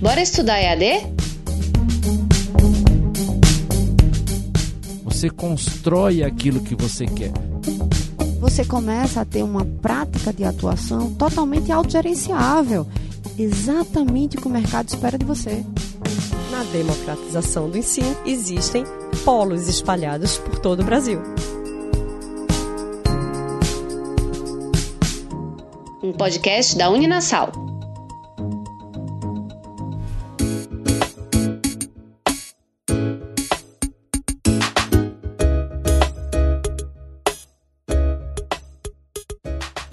Bora estudar EAD? Você constrói aquilo que você quer. Você começa a ter uma prática de atuação totalmente autogerenciável, exatamente o que o mercado espera de você. Na democratização do ensino, existem polos espalhados por todo o Brasil. Um podcast da Uninasal.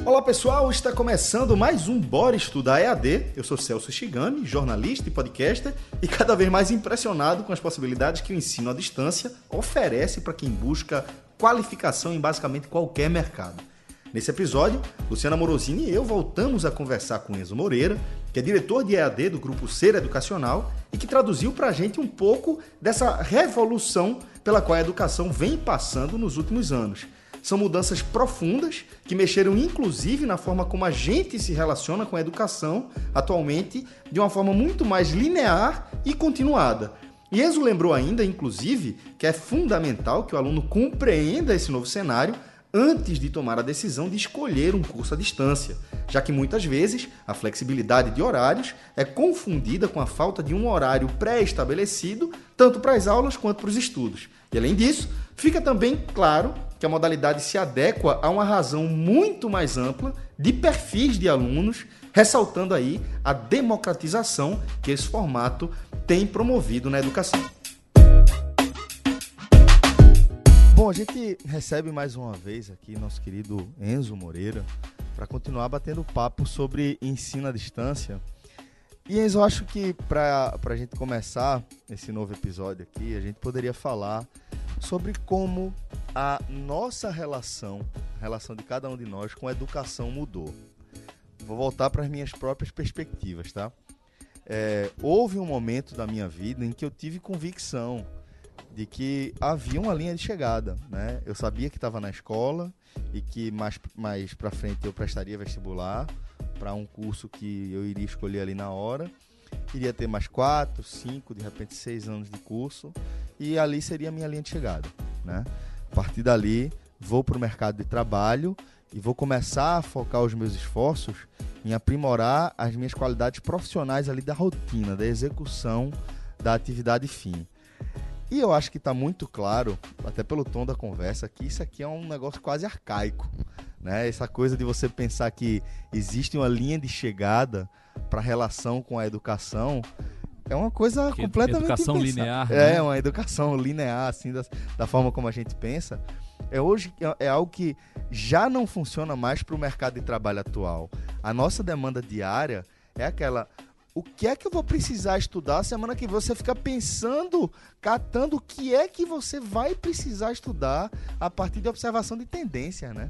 Olá pessoal, está começando mais um Bora Estudar EAD. Eu sou Celso Shigami, jornalista e podcaster, e cada vez mais impressionado com as possibilidades que o ensino à distância oferece para quem busca qualificação em basicamente qualquer mercado. Nesse episódio, Luciana Morosini e eu voltamos a conversar com Enzo Moreira, que é diretor de EAD do grupo Ser Educacional e que traduziu para a gente um pouco dessa revolução pela qual a educação vem passando nos últimos anos. São mudanças profundas que mexeram inclusive na forma como a gente se relaciona com a educação atualmente, de uma forma muito mais linear e continuada. E Enzo lembrou ainda, inclusive, que é fundamental que o aluno compreenda esse novo cenário antes de tomar a decisão de escolher um curso à distância, já que muitas vezes a flexibilidade de horários é confundida com a falta de um horário pré-estabelecido, tanto para as aulas quanto para os estudos. E além disso, fica também claro que a modalidade se adequa a uma razão muito mais ampla de perfis de alunos, ressaltando aí a democratização que esse formato tem promovido na educação. Bom, a gente recebe mais uma vez aqui nosso querido Enzo Moreira para continuar batendo papo sobre ensino à distância. E Enzo, eu acho que para a gente começar esse novo episódio aqui, a gente poderia falar sobre como a nossa relação, a relação de cada um de nós com a educação mudou. Vou voltar para as minhas próprias perspectivas, tá? É, houve um momento da minha vida em que eu tive convicção de que havia uma linha de chegada, né? Eu sabia que estava na escola e que mais mais para frente eu prestaria vestibular para um curso que eu iria escolher ali na hora. Iria ter mais quatro, cinco, de repente seis anos de curso e ali seria a minha linha de chegada, né? A partir dali, vou para o mercado de trabalho e vou começar a focar os meus esforços em aprimorar as minhas qualidades profissionais ali da rotina, da execução da atividade fim. E eu acho que está muito claro, até pelo tom da conversa, que isso aqui é um negócio quase arcaico. Né? Essa coisa de você pensar que existe uma linha de chegada para a relação com a educação é uma coisa que completamente educação linear é né? uma educação linear assim da, da forma como a gente pensa é hoje é, é algo que já não funciona mais para o mercado de trabalho atual a nossa demanda diária é aquela o que é que eu vou precisar estudar semana que vem? Você fica pensando, catando o que é que você vai precisar estudar a partir de observação de tendência, né?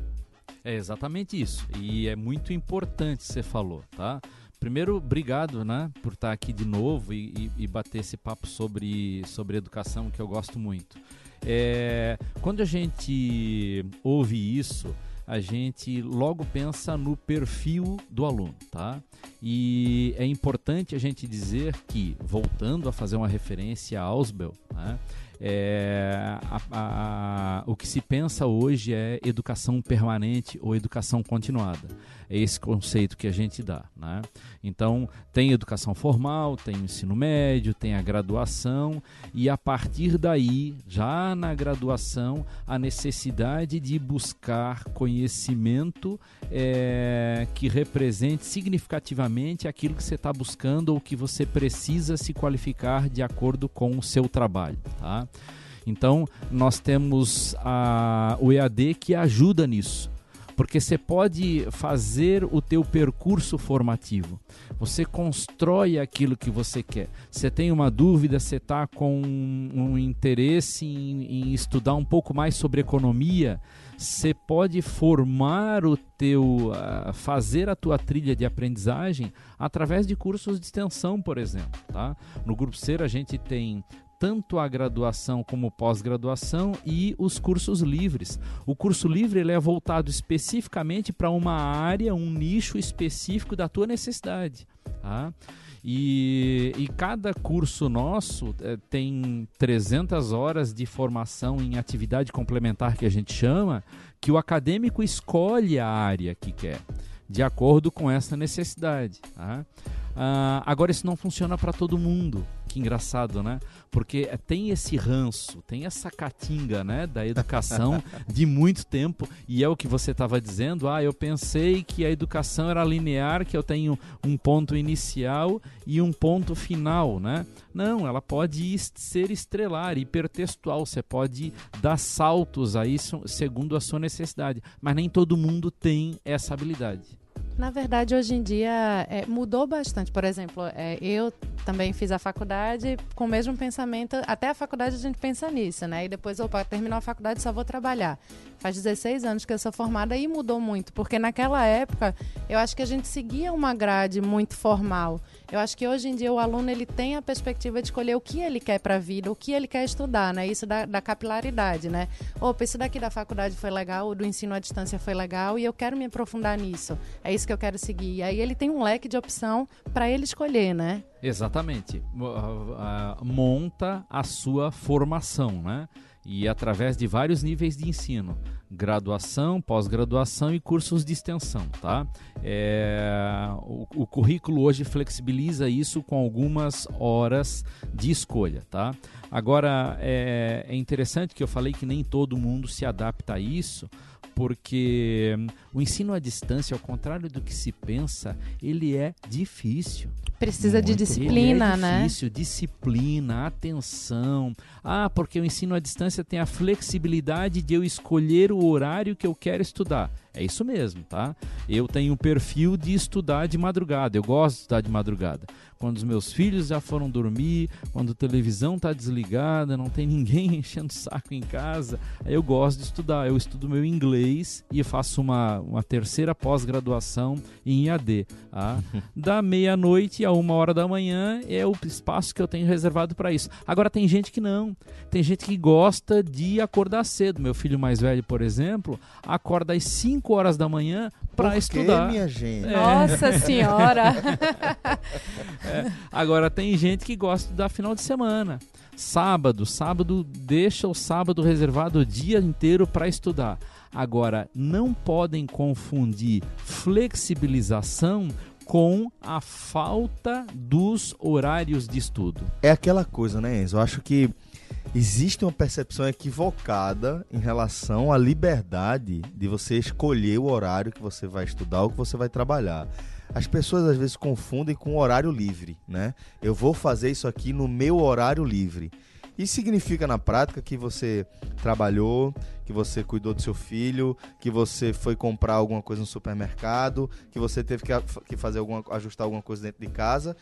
É exatamente isso. E é muito importante você falou, tá? Primeiro, obrigado, né, por estar aqui de novo e, e, e bater esse papo sobre, sobre educação que eu gosto muito. É, quando a gente ouve isso, a gente logo pensa no perfil do aluno, tá? E é importante a gente dizer que, voltando a fazer uma referência a Ausbel, né? É, a, a, o que se pensa hoje é educação permanente ou educação continuada. É esse conceito que a gente dá. Né? Então, tem educação formal, tem o ensino médio, tem a graduação, e a partir daí, já na graduação, a necessidade de buscar conhecimento é, que represente significativamente aquilo que você está buscando ou que você precisa se qualificar de acordo com o seu trabalho. Tá? Então, nós temos a, o EAD que ajuda nisso porque você pode fazer o teu percurso formativo. Você constrói aquilo que você quer. Você tem uma dúvida, você está com um interesse em, em estudar um pouco mais sobre economia, você pode formar o teu, fazer a tua trilha de aprendizagem através de cursos de extensão, por exemplo. Tá? No Grupo Ser a gente tem tanto a graduação como pós-graduação e os cursos livres. O curso livre ele é voltado especificamente para uma área, um nicho específico da tua necessidade. Tá? E, e, cada curso nosso é, tem 300 horas de formação em atividade complementar que a gente chama, que o acadêmico escolhe a área que quer, de acordo com essa necessidade. Tá? Uh, agora, isso não funciona para todo mundo. Que engraçado, né? Porque tem esse ranço, tem essa catinga, né, da educação de muito tempo, e é o que você estava dizendo. Ah, eu pensei que a educação era linear, que eu tenho um ponto inicial e um ponto final, né? Não, ela pode ser estrelar, hipertextual. Você pode dar saltos aí segundo a sua necessidade, mas nem todo mundo tem essa habilidade. Na verdade, hoje em dia é, mudou bastante. Por exemplo, é, eu também fiz a faculdade com o mesmo pensamento. Até a faculdade a gente pensa nisso, né? E depois, opa, terminou a faculdade, só vou trabalhar. Faz 16 anos que eu sou formada e mudou muito. Porque naquela época, eu acho que a gente seguia uma grade muito formal. Eu acho que hoje em dia o aluno ele tem a perspectiva de escolher o que ele quer para a vida, o que ele quer estudar, né? Isso da, da capilaridade, né? Opa, isso daqui da faculdade foi legal, o do ensino à distância foi legal e eu quero me aprofundar nisso. É isso que eu quero seguir. E aí ele tem um leque de opção para ele escolher, né? Exatamente. Monta a sua formação, né? E através de vários níveis de ensino graduação, pós-graduação e cursos de extensão, tá? É, o, o, currículo hoje flexibiliza isso com algumas horas de escolha, tá? Agora é, é interessante que eu falei que nem todo mundo se adapta a isso, porque o ensino à distância, ao contrário do que se pensa, ele é difícil. Precisa Muito. de disciplina, ele é né? Difícil, disciplina, atenção. Ah, porque o ensino à distância tem a flexibilidade de eu escolher o horário que eu quero estudar. É isso mesmo, tá? Eu tenho um perfil de estudar de madrugada. Eu gosto de estudar de madrugada quando os meus filhos já foram dormir, quando a televisão está desligada, não tem ninguém enchendo o saco em casa, aí eu gosto de estudar. Eu estudo meu inglês e faço uma, uma terceira pós-graduação em IAD. Tá? Da meia-noite a uma hora da manhã é o espaço que eu tenho reservado para isso. Agora tem gente que não. Tem gente que gosta de acordar cedo. Meu filho mais velho, por exemplo, acorda às 5 horas da manhã para estudar. minha gente? É. Nossa senhora! É. Agora tem gente que gosta da final de semana. Sábado, sábado deixa o sábado reservado o dia inteiro para estudar. Agora, não podem confundir flexibilização com a falta dos horários de estudo. É aquela coisa, né, Enzo? Eu acho que existe uma percepção equivocada em relação à liberdade de você escolher o horário que você vai estudar ou que você vai trabalhar. As pessoas às vezes confundem com horário livre, né? Eu vou fazer isso aqui no meu horário livre. Isso significa na prática que você trabalhou, que você cuidou do seu filho, que você foi comprar alguma coisa no supermercado, que você teve que, fazer alguma, ajustar alguma coisa dentro de casa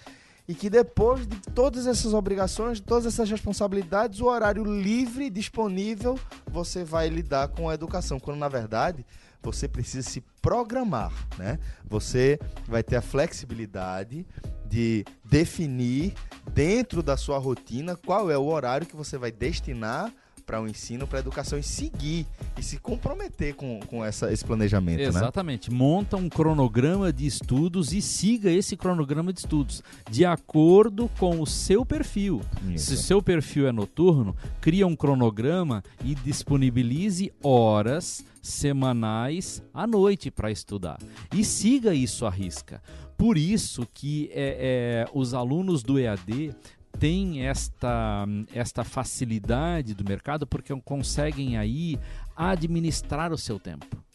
e que depois de todas essas obrigações, de todas essas responsabilidades, o horário livre disponível você vai lidar com a educação, quando na verdade você precisa se programar, né? Você vai ter a flexibilidade de definir dentro da sua rotina qual é o horário que você vai destinar para o um ensino, para a educação e seguir e se comprometer com, com essa, esse planejamento. Né? Exatamente. Né? Monta um cronograma de estudos e siga esse cronograma de estudos de acordo com o seu perfil. Isso. Se o seu perfil é noturno, cria um cronograma e disponibilize horas semanais à noite para estudar. E siga isso à risca. Por isso que é, é, os alunos do EAD têm esta, esta facilidade do mercado porque conseguem aí administrar o seu tempo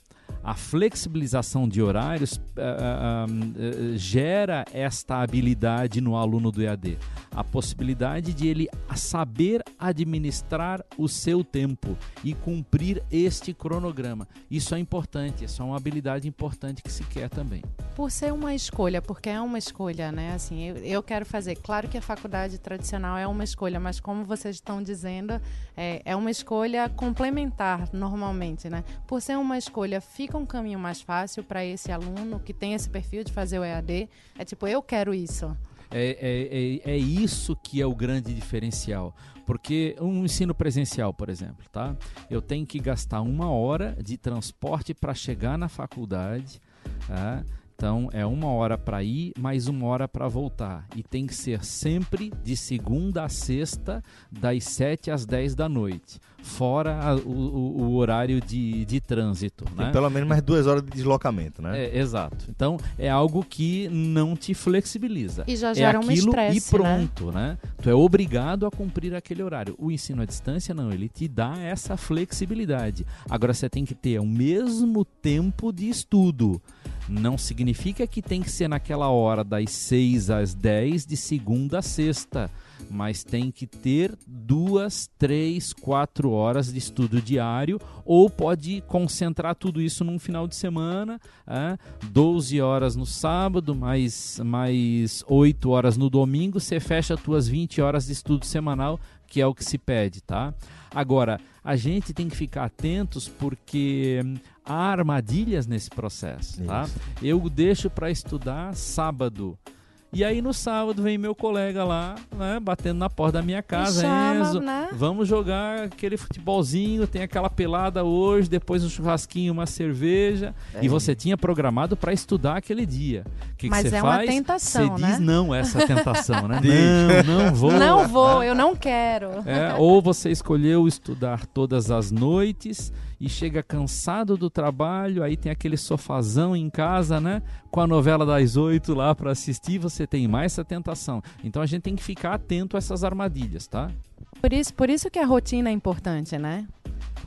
a flexibilização de horários uh, gera esta habilidade no aluno do EAD. A possibilidade de ele saber administrar o seu tempo e cumprir este cronograma. Isso é importante, isso é uma habilidade importante que se quer também. Por ser uma escolha, porque é uma escolha, né? Assim, eu, eu quero fazer. Claro que a faculdade tradicional é uma escolha, mas como vocês estão dizendo, é, é uma escolha complementar normalmente, né? Por ser uma escolha, fica fica um caminho mais fácil para esse aluno que tem esse perfil de fazer o EAD. É tipo, eu quero isso. É, é, é, é isso que é o grande diferencial. Porque um ensino presencial, por exemplo, tá? Eu tenho que gastar uma hora de transporte para chegar na faculdade. Tá? Então é uma hora para ir, mais uma hora para voltar. E tem que ser sempre de segunda a sexta, das 7 às 10 da noite. Fora a, o, o, horário de, de trânsito. Tem né? pelo menos mais duas horas de deslocamento, né? É, exato. Então é algo que não te flexibiliza. E já é gera é um estresse, e pronto, né? né? Tu é obrigado a cumprir aquele horário. O ensino à distância não, ele te dá essa flexibilidade. Agora você tem que ter o mesmo tempo de estudo. Não significa que tem que ser naquela hora das 6 às 10 de segunda a sexta, mas tem que ter duas, três, quatro horas de estudo diário, ou pode concentrar tudo isso num final de semana, é, 12 horas no sábado, mais, mais 8 horas no domingo, você fecha as tuas 20 horas de estudo semanal, que é o que se pede, tá? Agora, a gente tem que ficar atentos porque há armadilhas nesse processo, tá? Eu deixo para estudar sábado. E aí no sábado vem meu colega lá, né, batendo na porta da minha casa, chama, Enzo, né? vamos jogar aquele futebolzinho, tem aquela pelada hoje, depois um churrasquinho, uma cerveja, é. e você tinha programado para estudar aquele dia. Que Mas que é faz? uma tentação, Você né? diz não essa tentação, né? não, não vou. Não vou, eu não quero. É, ou você escolheu estudar todas as noites e chega cansado do trabalho, aí tem aquele sofazão em casa, né? Com a novela das oito lá para assistir, você tem mais essa tentação. Então a gente tem que ficar atento a essas armadilhas, tá? Por isso, por isso que a rotina é importante, né?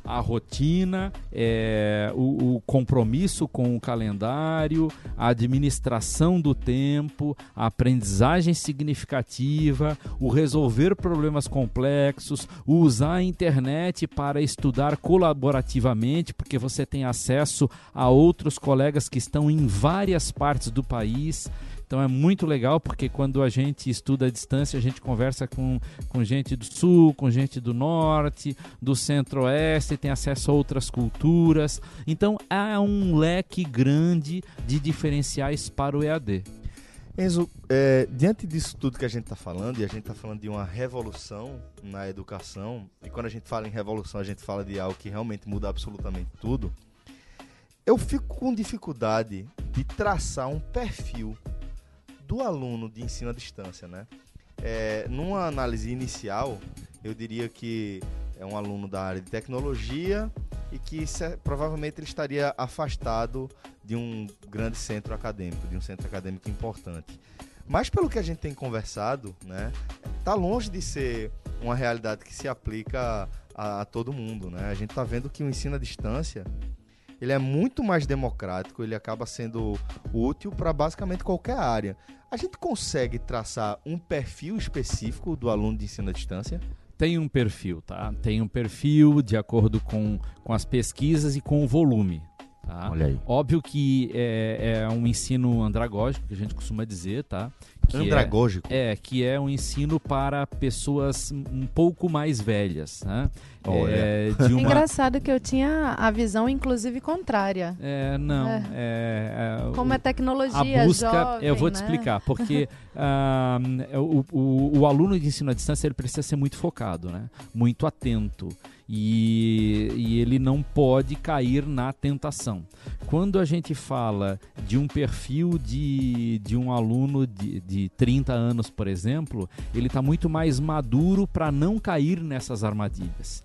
A rotina, é, o, o, compromisso com o calendário, a administração do tempo, a aprendizagem significativa, o resolver problemas complexos, o usar a internet para estudar colaborativamente, porque você tem acesso a outros colegas que estão em várias partes do país. Então é muito legal porque quando a gente estuda à distância, a gente conversa com, com gente do sul, com gente do norte, do centro-oeste, tem acesso a outras culturas. Então há um leque grande de diferenciais para o EAD. Enzo, é, diante disso tudo que a gente está falando, e a gente está falando de uma revolução na educação, e quando a gente fala em revolução, a gente fala de algo que realmente muda absolutamente tudo, eu fico com dificuldade de traçar um perfil do aluno de ensino à distância, né? É, numa análise inicial, eu diria que é um aluno da área de tecnologia e que provavelmente ele estaria afastado de um grande centro acadêmico, de um centro acadêmico importante. Mas pelo que a gente tem conversado, né, tá longe de ser uma realidade que se aplica a, a todo mundo, né? A gente está vendo que o ensino à distância ele é muito mais democrático, ele acaba sendo útil para basicamente qualquer área. A gente consegue traçar um perfil específico do aluno de ensino à distância? Tem um perfil, tá? Tem um perfil de acordo com, com as pesquisas e com o volume. Tá? Olha aí. Óbvio que é, é, um ensino andragógico, que a gente costuma dizer, tá? Que andragógico? É, é, que é um ensino para pessoas um pouco mais velhas, né? É, de uma... Engraçado que eu tinha a visão, inclusive, contrária. É, não. É. É, é Como é tecnologia, a busca, jovem, Eu vou te né? explicar, porque uh, o, o, o aluno de ensino à distância ele precisa ser muito focado, né? Muito atento. E, e, ele não pode cair na tentação. Quando a gente fala de um perfil de, de um aluno de, de 30 anos, por exemplo, ele está muito mais maduro para não cair nessas armadilhas.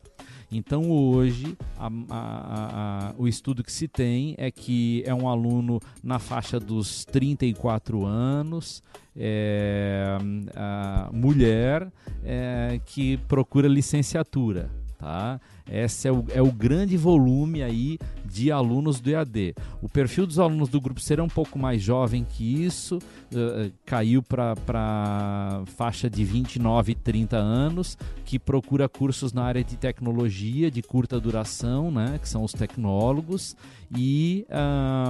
Então hoje a, a, a, o estudo que se tem é que é um aluno na faixa dos 34 anos, é, mulher, é, que procura licenciatura. Tá? Esse é o, é o grande volume aí de alunos do EAD. O perfil dos alunos do grupo será um pouco mais jovem que isso, uh, caiu para faixa de 29 e 30 anos, que procura cursos na área de tecnologia de curta duração, né, que são os tecnólogos, e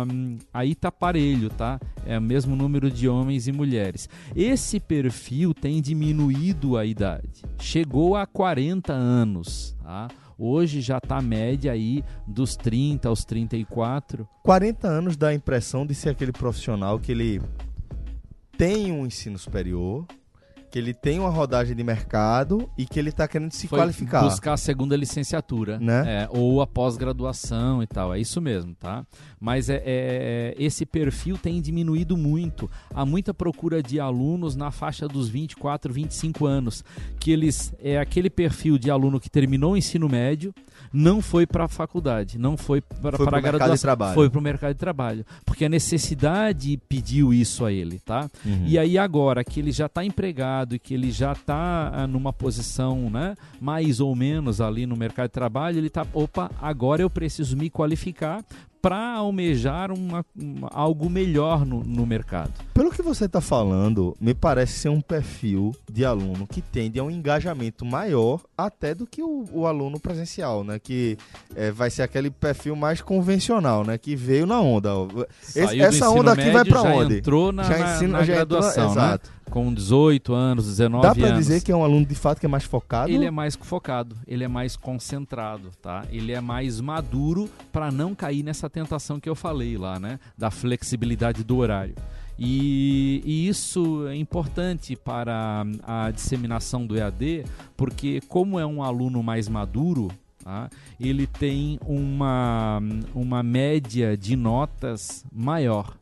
um, aí tá parelho, tá? É o mesmo número de homens e mulheres. Esse perfil tem diminuído a idade, chegou a 40 anos, tá? Hoje já está a média aí dos 30 aos 34. 40 anos dá a impressão de ser aquele profissional que ele tem um ensino superior, que ele tem uma rodagem de mercado e que ele está querendo se Foi qualificar. buscar a segunda licenciatura, Né? É, ou a pós-graduação e tal. É isso mesmo, tá? Mas é, é- esse perfil tem diminuído muito. Há muita procura de alunos na faixa dos 24, 25 anos, que eles é aquele perfil de aluno que terminou o ensino médio, não foi para a faculdade, não foi para a pro mercado de graduação, trabalho. foi para o mercado de trabalho, porque a necessidade pediu isso a ele, tá? Uhum. E aí agora que ele já está empregado e que ele já está numa posição, né, mais ou menos ali no mercado de trabalho, ele está, opa, agora eu preciso me qualificar para almejar uma, uma- algo melhor no, no mercado. Pelo que você está falando, me parece ser um perfil de aluno que tende a um engajamento maior até do que o, o aluno presencial, né? Que é, vai ser aquele perfil mais convencional, né? Que veio na onda. Esse- essa onda aqui vai para onde? entrou na, já na- ensina, na já entrou- graduação, né? exato. Com 18 anos, 19 Dá anos. para dizer que é um aluno de fato que é mais focado? Ele é mais focado, ele é mais concentrado, tá? Ele é mais maduro para não cair nessa tentação que eu falei lá, né? Da flexibilidade do horário. E, e isso é importante para a disseminação do EAD, porque como é um aluno mais maduro, tá? ele tem uma, uma média de notas maior.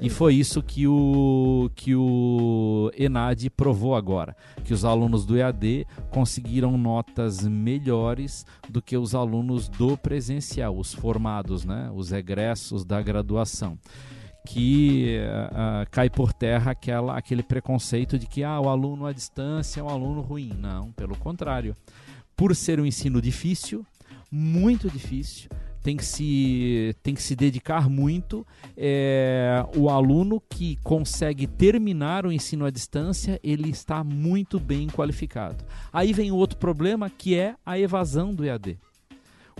E foi isso que o, que o Enad provou agora, que os alunos do EAD conseguiram notas melhores do que os alunos do presencial, os formados, né, os egressos da graduação. Que ah, cai por terra aquela, aquele preconceito de que ah, o aluno à distância é um aluno ruim. Não, pelo contrário. Por ser um ensino difícil, muito difícil, tem que se, tem que se dedicar muito. É, o aluno que consegue terminar o ensino à distância, ele está muito bem qualificado. Aí vem outro problema que é a evasão do EAD.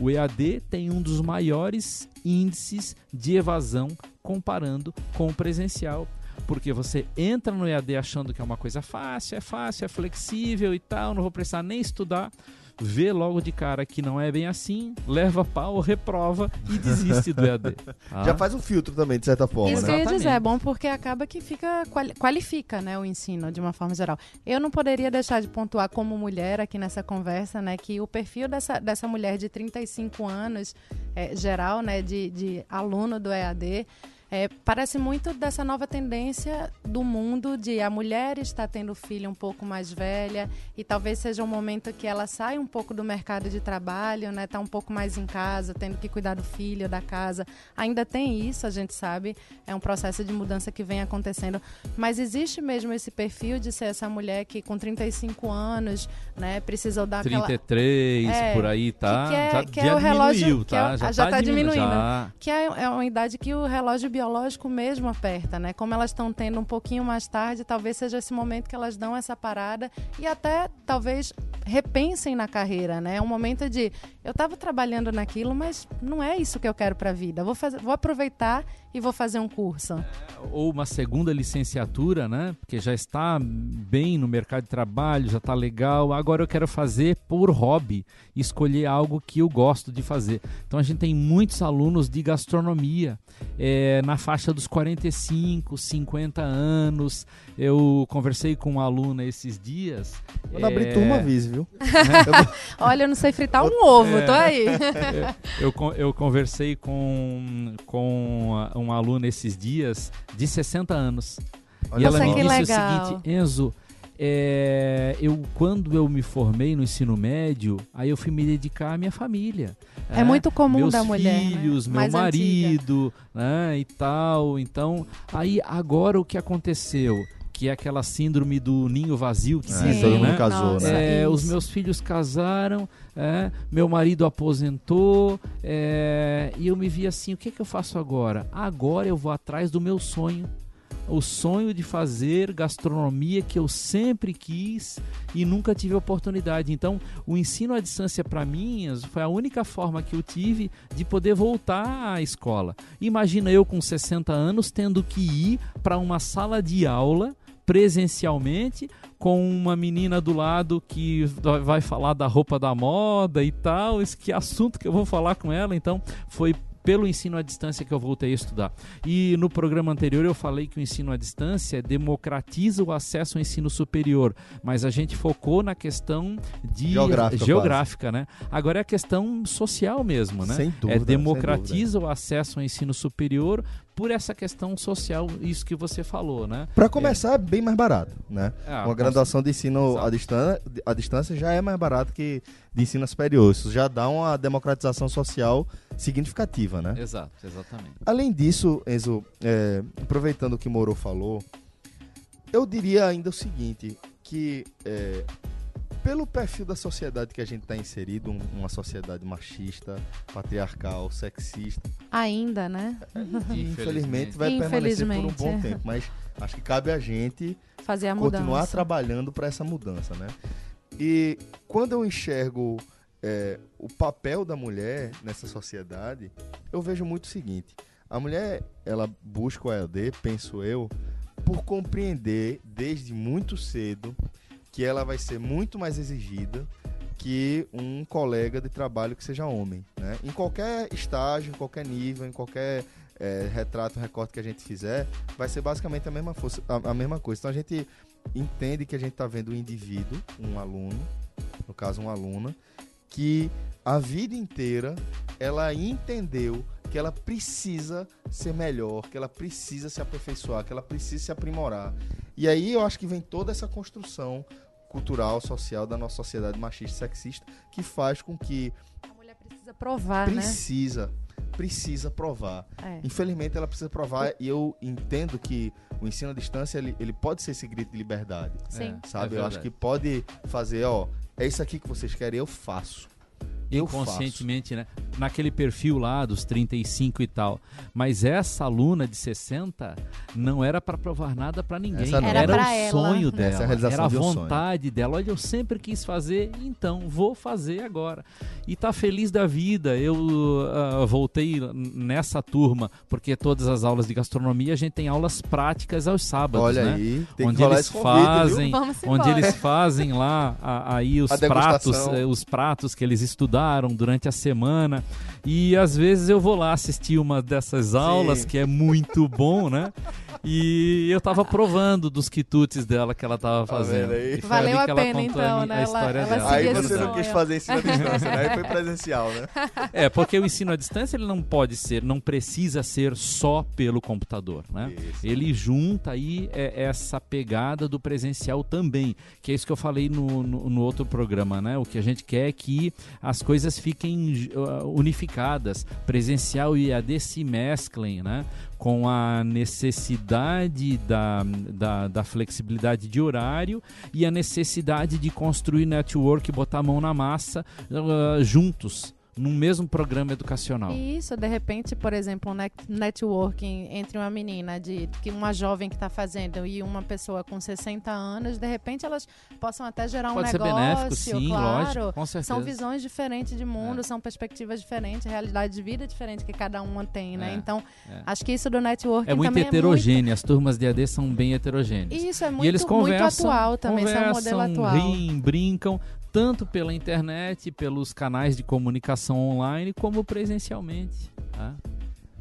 O EAD tem um dos maiores índices de evasão comparando com o presencial. Porque você entra no EAD achando que é uma coisa fácil, é fácil, é flexível e tal, não vou precisar nem estudar vê logo de cara que não é bem assim, leva pau, reprova e desiste do EAD. tá? Já faz um filtro também, de certa forma, Isso né? que eu ia dizer, Exatamente. é bom porque acaba que fica quali- qualifica, né, o ensino de uma forma geral. Eu não poderia deixar de pontuar como mulher aqui nessa conversa, né, que o perfil dessa, dessa mulher de 35 anos, é, geral, né, de, de aluno do EAD, é, parece muito dessa nova tendência do mundo de a mulher está tendo filho um pouco mais velha e talvez seja um momento que ela sai um pouco do mercado de trabalho, né? Tá um pouco mais em casa, tendo que cuidar do filho, da casa. Ainda tem isso, a gente sabe, é um processo de mudança que vem acontecendo, mas existe mesmo esse perfil de ser essa mulher que com 35 anos, né, precisou dar aquela 33, É, por aí, tá? que é- já, que é já o relógio- que é tá? o- já, já tá, tá diminuindo. diminuindo. já. que é, é uma idade que o relógio biológico mesmo aperta, né? Como elas estão tendo um pouquinho mais tarde, talvez seja esse momento que elas dão essa parada e até talvez repensem na carreira, né? É um momento de eu estava trabalhando naquilo, mas não é isso que eu quero para a vida. Vou fazer, vou aproveitar e vou fazer um curso. Ou uma segunda licenciatura, né? Porque já está bem no mercado de trabalho, já está legal. Agora eu quero fazer por hobby, escolher algo que eu gosto de fazer. Então a gente tem muitos alunos de gastronomia é, na faixa dos 45, 50 anos. Eu conversei com uma aluna esses dias. Quando abrir é, turma, avise, viu? Olha, eu não sei fritar um ovo, tô aí. eu, con- eu conversei com, com um aluno esses dias de 60 anos. e Olha ela Nossa, me que disse legal. o seguinte, Enzo, é, eu quando eu me formei no ensino médio, aí eu fui me dedicar à minha família. É muito comum meus da mulher, né? filhos, meu Mais antiga. marido, né, e tal. Então, aí agora o que aconteceu? Que é aquela síndrome do ninho vazio que É, dizem, todo mundo né? casou, Nossa, né? É, os meus filhos casaram, é, meu marido aposentou, é, e eu me vi assim: o que, que eu faço agora? Agora eu vou atrás do meu sonho. O sonho de fazer gastronomia que eu sempre quis e nunca tive oportunidade. Então, o ensino à distância para mim foi a única forma que eu tive de poder voltar à escola. Imagina eu com 60 anos tendo que ir para uma sala de aula presencialmente com uma menina do lado que vai falar da roupa da moda e tal, esse que assunto que eu vou falar com ela, então foi pelo ensino à distância que eu voltei a estudar. E no programa anterior eu falei que o ensino à distância democratiza o acesso ao ensino superior, mas a gente focou na questão de Geográfica, geográfica né? Agora é a questão social mesmo, né? Sem dúvida, é democratiza o acesso ao ensino superior por essa questão social, isso que você falou, né? Para começar, é bem mais barato, né? Ah, Uma graduação de ensino à distância, à distância já é mais barato que de ensino superior. Isso já dá uma democratização social significativa, né? Exato, exatamente. Além disso, Enzo, é, aproveitando o que Moro falou, eu diria ainda o seguinte, que é, pelo perfil da sociedade que a gente está inserido, um- uma sociedade machista, patriarcal, sexista, Ainda, né? e infelizmente vai permanecer por um bom Infelizmente. tempo, mas acho que cabe a gente Fazer a mudança. continuar trabalhando para essa mudança, né? E quando eu enxergo é, o papel da mulher nessa sociedade, eu vejo muito o seguinte: a mulher ela busca o EAD, penso eu, por compreender desde muito cedo que ela vai ser muito mais exigida que um colega de trabalho que seja homem, né? Em qualquer estágio, em qualquer nível, em qualquer é, retrato, recorte que a gente fizer, vai ser basicamente a mesma, força, a, a mesma coisa. Então a gente entende que a gente está vendo um indivíduo, um aluno, no caso uma aluna, que a vida inteira ela entendeu que ela precisa ser melhor, que ela precisa se aperfeiçoar, que ela precisa se aprimorar. E aí eu acho que vem toda essa construção cultural, social da nossa sociedade machista e sexista que faz com que A mulher precisa provar, né? precisa, precisa provar. É. Infelizmente ela precisa provar e eu entendo que o ensino à distância ele, ele pode ser esse grito de liberdade, Sim. É, sabe? é eu acho que pode fazer, ó, é isso aqui que vocês querem, eu faço. Eu faço. Inconscientemente, né? Naquele perfil lá dos 35 e tal. Mas essa aluna de 60 não era para provar nada para ninguém. Essa não. Era Era, pra o ela. sonho Essa é a dela. realização era a vontade dela. Olha, eu sempre quis fazer, então vou fazer agora. E tá feliz da vida. Eu ah, voltei nessa turma, porque todas as aulas de gastronomia a gente tem aulas práticas aos sábados, Olha né? aí, tem onde que eles convite, fazem, onde eles fazem lá a- aí os A pratos, eh, os pratos que eles estudaram durante a semana. E às vezes eu vou lá assistir uma dessas aulas Sim. que é muito bom, né? E eu tava provando dos quitutes dela que ela tava Tá fazendo. vendo aí? Foi Valeu a que ela pena, contou a então, mi- né? a Ela- história ela dela. Aí você não quis fazer ensino à distância, né? Aí foi presencial, né? É, porque o ensino à distância ele não pode ser, não precisa ser só pelo computador, né? Isso. Ele junta aí é, essa pegada do presencial também, que é isso que eu falei no, no, no outro programa, né? O que a gente quer é que as coisas fiquem uh, unificadas, presencial e EAD se mesclem, né? Com a necessidade da, da, da flexibilidade de horário e a necessidade de construir network, botar a mão na massa uh, juntos, num mesmo programa educacional. E Isso, de repente, por exemplo, um net- networking entre uma menina de que uma jovem que está fazendo e uma pessoa com 60 anos, de repente elas possam até gerar um Pode ser negócio, benéfico, sim, claro. lógico, com certeza. São visões diferentes de mundo, É. são perspectivas diferentes, realidade de vida diferente que cada uma tem, né? É, Então, é. acho que isso do networking É muito também heterogêneo, as turmas de AD são bem é heterogêneas. muito... Isso é muito, e eles muito conversam, atual também, é um modelo conversam, atual. riem, brincam, tanto pela internet, pelos canais de comunicação online, como presencialmente. tá?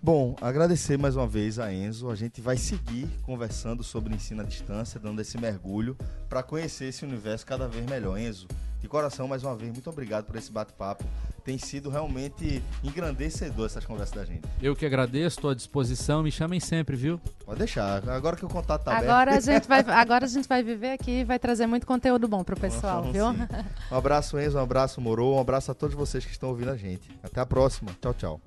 Bom, agradecer mais uma vez a Enzo. A gente vai seguir conversando sobre ensino à distância, dando esse mergulho para conhecer esse universo cada vez melhor. Enzo, de coração, mais uma vez, muito obrigado por esse bate-papo. Tem sido realmente engrandecedor essas conversas da gente. Eu que agradeço, estou à disposição, me chamem sempre, viu? Pode deixar. Agora que o contato tá Agora a, aberto. gente vai, agora a gente vai viver aqui e vai trazer muito conteúdo bom pro pessoal, Vamos viu? sim. Um abraço, Enzo. Um abraço, Moro. Um abraço a todos vocês que estão ouvindo a gente. Até a próxima. Tchau, tchau.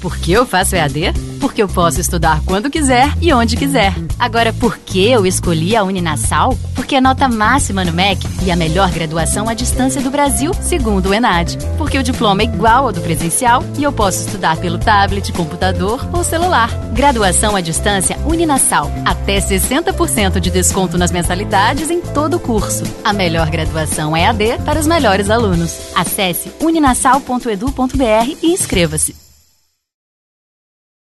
Por que eu faço EAD? Porque eu posso estudar quando quiser e onde quiser. Agora, por que eu escolhi a Uninasal? Porque é nota máxima no MEC e a melhor graduação à distância do Brasil, segundo o ENAD. Porque o diploma é igual ao do presencial e eu posso estudar pelo tablet, computador ou celular. Graduação à distância Uninasal. Até 60% de desconto nas mensalidades em todo o curso. A melhor graduação EAD para os melhores alunos. Acesse uninasal.edu.br e inscreva-se.